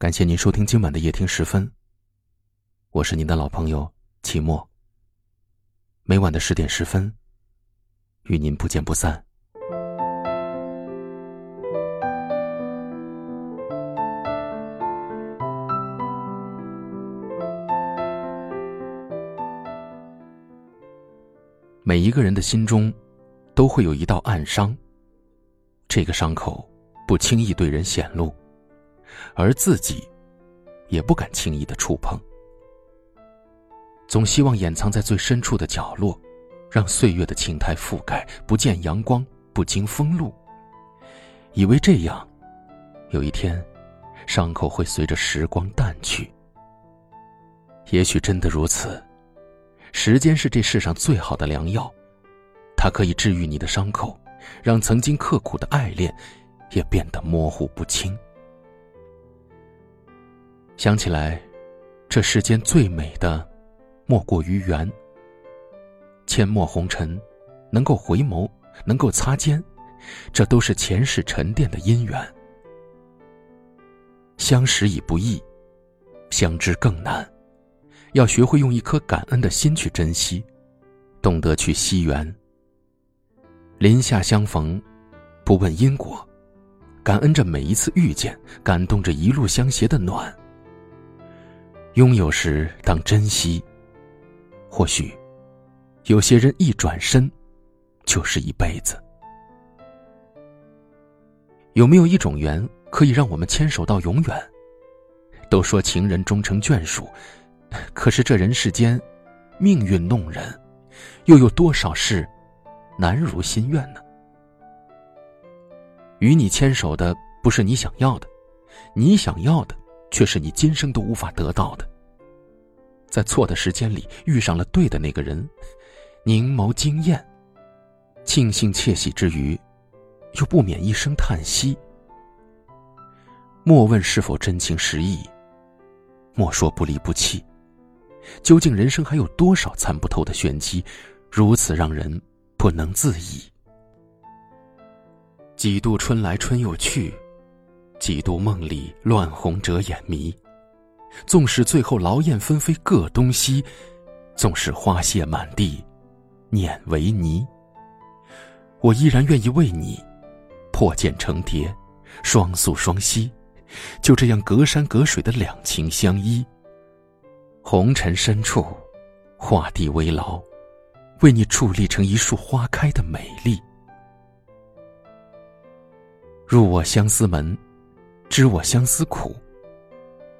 感谢您收听今晚的夜听十分。我是您的老朋友齐墨。每晚的十点十分，与您不见不散。每一个人的心中，都会有一道暗伤。这个伤口不轻易对人显露，而自己也不敢轻易的触碰。总希望掩藏在最深处的角落，让岁月的青苔覆盖，不见阳光，不经风露。以为这样，有一天，伤口会随着时光淡去。也许真的如此。时间是这世上最好的良药，它可以治愈你的伤口，让曾经刻苦的爱恋也变得模糊不清。想起来，这世间最美的，莫过于缘。阡陌红尘，能够回眸，能够擦肩，这都是前世沉淀的姻缘。相识已不易，相知更难。要学会用一颗感恩的心去珍惜，懂得去惜缘。林下相逢，不问因果，感恩着每一次遇见，感动着一路相携的暖。拥有时当珍惜，或许有些人一转身就是一辈子。有没有一种缘可以让我们牵手到永远？都说情人终成眷属。可是这人世间，命运弄人，又有多少事难如心愿呢？与你牵手的不是你想要的，你想要的却是你今生都无法得到的。在错的时间里遇上了对的那个人，凝眸惊艳，庆幸窃喜之余，又不免一声叹息。莫问是否真情实意，莫说不离不弃。究竟人生还有多少参不透的玄机，如此让人不能自已？几度春来春又去，几度梦里乱红遮眼迷。纵使最后劳燕分飞各东西，纵使花谢满地碾为泥，我依然愿意为你破茧成蝶，双宿双栖，就这样隔山隔水的两情相依。红尘深处，画地为牢，为你矗立成一束花开的美丽。入我相思门，知我相思苦。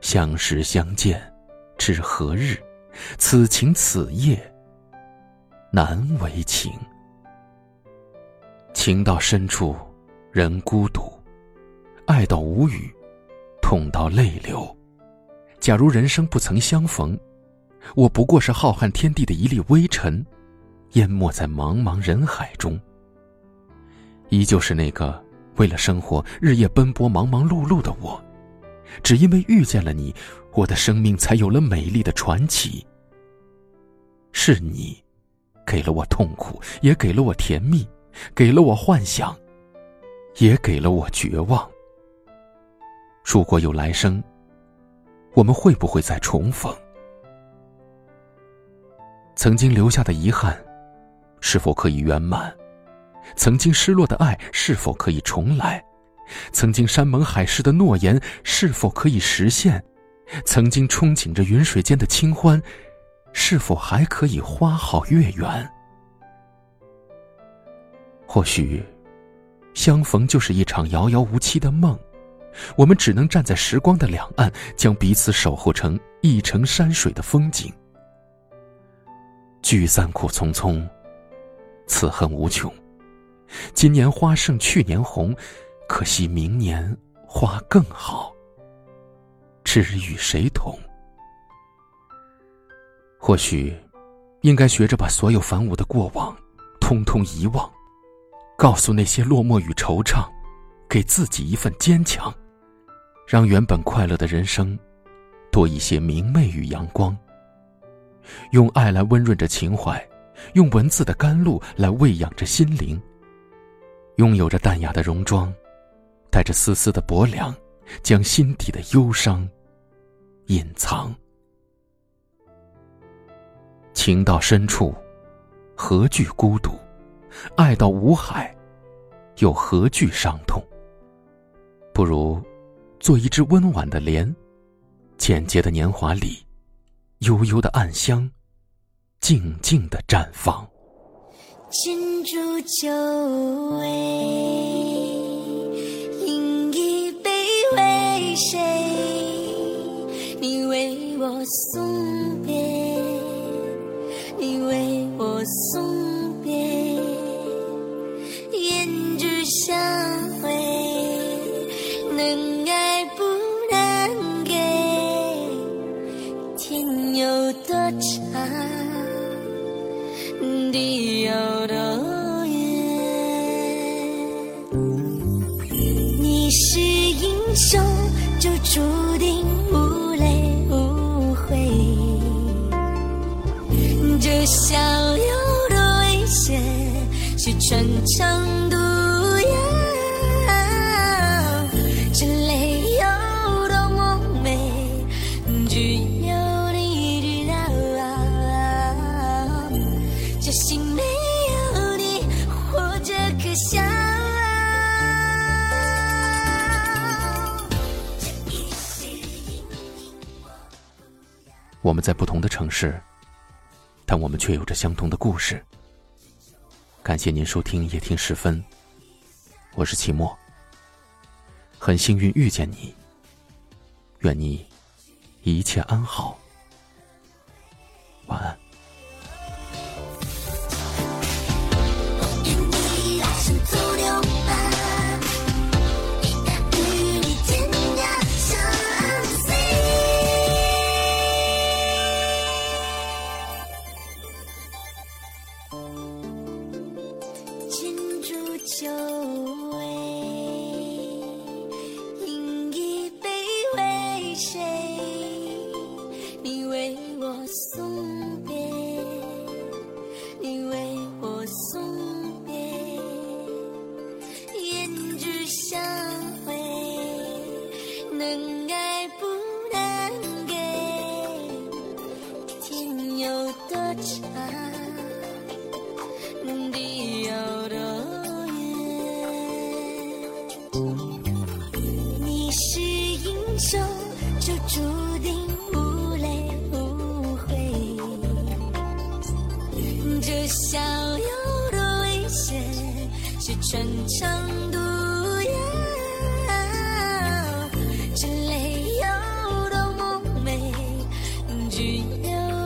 相识相见，知何日？此情此夜，难为情。情到深处，人孤独；爱到无语，痛到泪流。假如人生不曾相逢，我不过是浩瀚天地的一粒微尘，淹没在茫茫人海中。依旧是那个为了生活日夜奔波、忙忙碌碌的我，只因为遇见了你，我的生命才有了美丽的传奇。是你，给了我痛苦，也给了我甜蜜，给了我幻想，也给了我绝望。如果有来生。我们会不会再重逢？曾经留下的遗憾，是否可以圆满？曾经失落的爱，是否可以重来？曾经山盟海誓的诺言，是否可以实现？曾经憧憬着云水间的清欢，是否还可以花好月圆？或许，相逢就是一场遥遥无期的梦。我们只能站在时光的两岸，将彼此守候成一程山水的风景。聚散苦匆匆，此恨无穷。今年花胜去年红，可惜明年花更好。知与谁同？或许，应该学着把所有繁芜的过往，通通遗忘，告诉那些落寞与惆怅，给自己一份坚强。让原本快乐的人生，多一些明媚与阳光。用爱来温润着情怀，用文字的甘露来喂养着心灵。拥有着淡雅的戎装，带着丝丝的薄凉，将心底的忧伤隐藏。情到深处，何惧孤独？爱到无海，又何惧伤痛？不如做一只温婉的莲，简洁的年华里，悠悠的暗香，静静的绽放。金烛酒味，饮一杯为谁？你为我送别，你为我送是英雄，就注定无泪无悔。这笑有多危险，是穿肠我们在不同的城市，但我们却有着相同的故事。感谢您收听夜听时分，我是齐墨。很幸运遇见你，愿你一切安好，是春江毒药，这泪有多么美，只有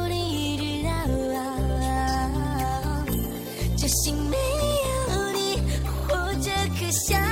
你知道。这心没有你，活着可笑。